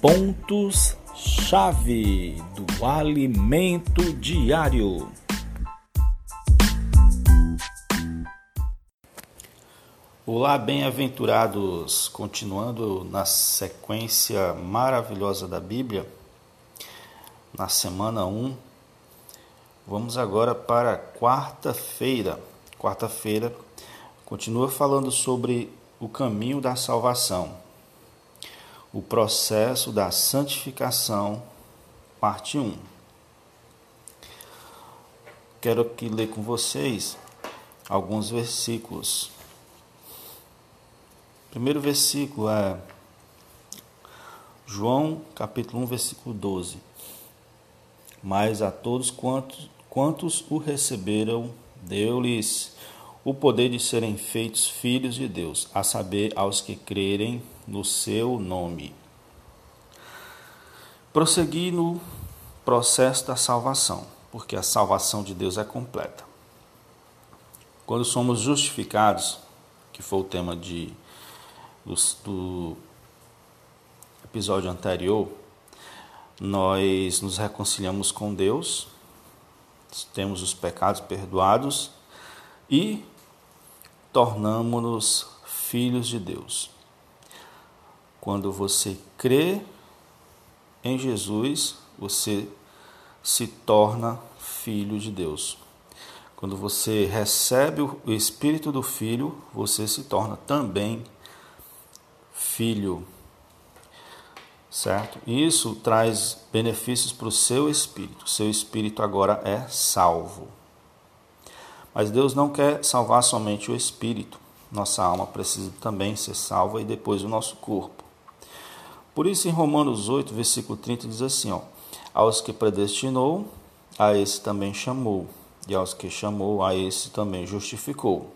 pontos-chave do alimento diário. Olá, bem-aventurados! Continuando na sequência maravilhosa da Bíblia, na semana 1, vamos agora para quarta-feira. Quarta-feira continua falando sobre o caminho da salvação o processo da santificação, parte 1. Quero aqui ler com vocês alguns versículos. O primeiro versículo é João, capítulo 1, versículo 12. Mas a todos quantos, quantos o receberam, deu-lhes o poder de serem feitos filhos de Deus, a saber, aos que crerem no seu nome. Prosseguir no processo da salvação, porque a salvação de Deus é completa. Quando somos justificados, que foi o tema de, do, do episódio anterior, nós nos reconciliamos com Deus, temos os pecados perdoados e tornamos-nos filhos de Deus. Quando você crê em Jesus, você se torna filho de Deus. Quando você recebe o Espírito do Filho, você se torna também filho. Certo? Isso traz benefícios para o seu espírito. Seu espírito agora é salvo. Mas Deus não quer salvar somente o espírito. Nossa alma precisa também ser salva e depois o nosso corpo. Por isso, em Romanos 8, versículo 30, diz assim: ó, Aos que predestinou, a esse também chamou, e aos que chamou, a esse também justificou,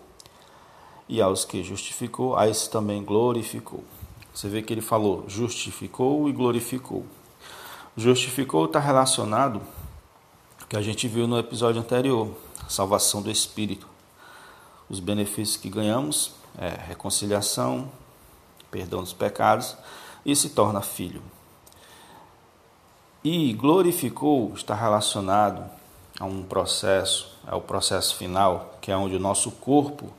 e aos que justificou, a esse também glorificou. Você vê que ele falou justificou e glorificou. Justificou está relacionado que a gente viu no episódio anterior, salvação do espírito. Os benefícios que ganhamos é reconciliação, perdão dos pecados e se torna filho. E glorificou está relacionado a um processo, é o processo final, que é onde o nosso corpo,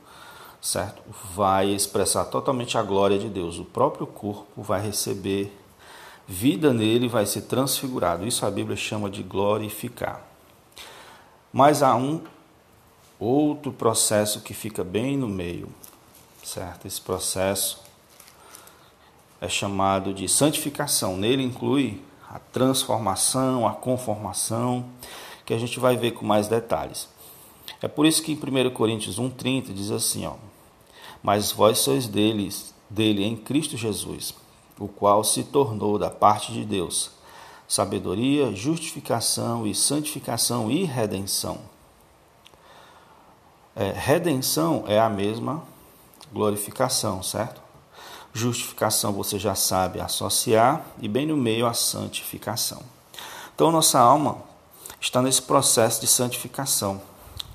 certo, vai expressar totalmente a glória de Deus. O próprio corpo vai receber vida nele, vai ser transfigurado. Isso a Bíblia chama de glorificar. Mas há um outro processo que fica bem no meio, certo? Esse processo é chamado de santificação. Nele inclui a transformação, a conformação, que a gente vai ver com mais detalhes. É por isso que em 1 Coríntios 1,30 diz assim: ó, Mas vós sois deles, dele em Cristo Jesus, o qual se tornou da parte de Deus sabedoria, justificação e santificação e redenção. É, redenção é a mesma glorificação, certo? Justificação você já sabe associar e bem no meio a santificação. Então nossa alma está nesse processo de santificação.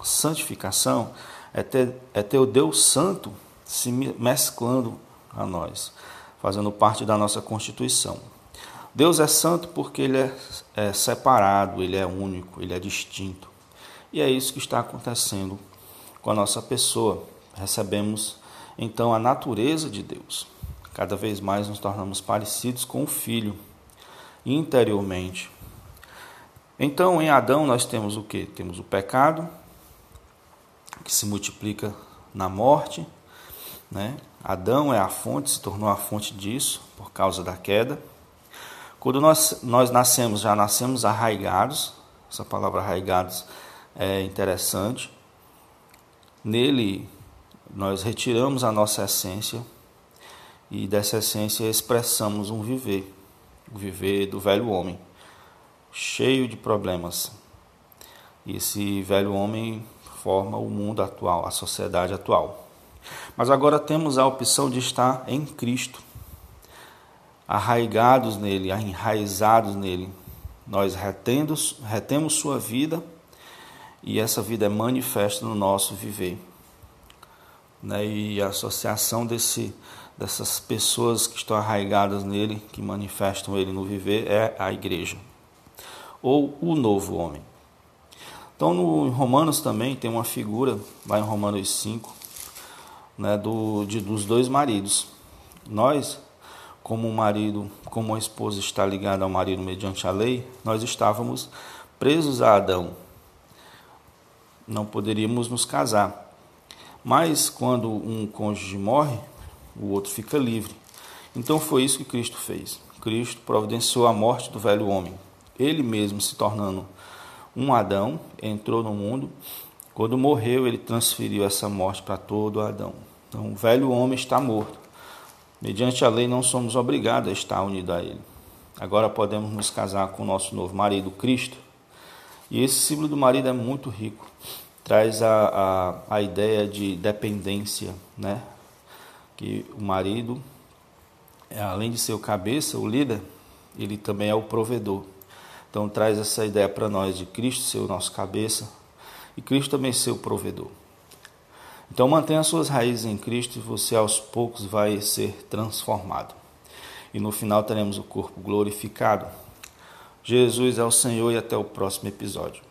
Santificação é ter, é ter o Deus Santo se mesclando a nós, fazendo parte da nossa constituição. Deus é santo porque ele é, é separado, ele é único, ele é distinto. E é isso que está acontecendo com a nossa pessoa. Recebemos então a natureza de Deus. Cada vez mais nos tornamos parecidos com o Filho interiormente. Então, em Adão nós temos o que? Temos o pecado que se multiplica na morte, né? Adão é a fonte, se tornou a fonte disso por causa da queda. Quando nós, nós nascemos, já nascemos arraigados, essa palavra arraigados é interessante. Nele nós retiramos a nossa essência, e dessa essência expressamos um viver, o viver do velho homem, cheio de problemas. E esse velho homem forma o mundo atual, a sociedade atual. Mas agora temos a opção de estar em Cristo, arraigados nele, enraizados nele. Nós retemos, retemos sua vida e essa vida é manifesta no nosso viver. Né? E a associação desse dessas pessoas que estão arraigadas nele, que manifestam ele no viver, é a igreja, ou o novo homem. Então, no, em Romanos também tem uma figura, lá em Romanos 5, né, do, de, dos dois maridos. Nós, como o marido, como a esposa está ligada ao marido mediante a lei, nós estávamos presos a Adão. Não poderíamos nos casar. Mas quando um cônjuge morre, o outro fica livre. Então foi isso que Cristo fez. Cristo providenciou a morte do velho homem. Ele mesmo se tornando um Adão, entrou no mundo. Quando morreu, ele transferiu essa morte para todo Adão. Então, o velho homem está morto. Mediante a lei, não somos obrigados a estar unidos a ele. Agora podemos nos casar com o nosso novo marido, Cristo. E esse símbolo do marido é muito rico. Traz a, a, a ideia de dependência, né? que o marido, além de ser o cabeça, o líder, ele também é o provedor. Então traz essa ideia para nós de Cristo ser o nosso cabeça e Cristo também ser o provedor. Então mantenha suas raízes em Cristo e você aos poucos vai ser transformado. E no final teremos o corpo glorificado. Jesus é o Senhor e até o próximo episódio.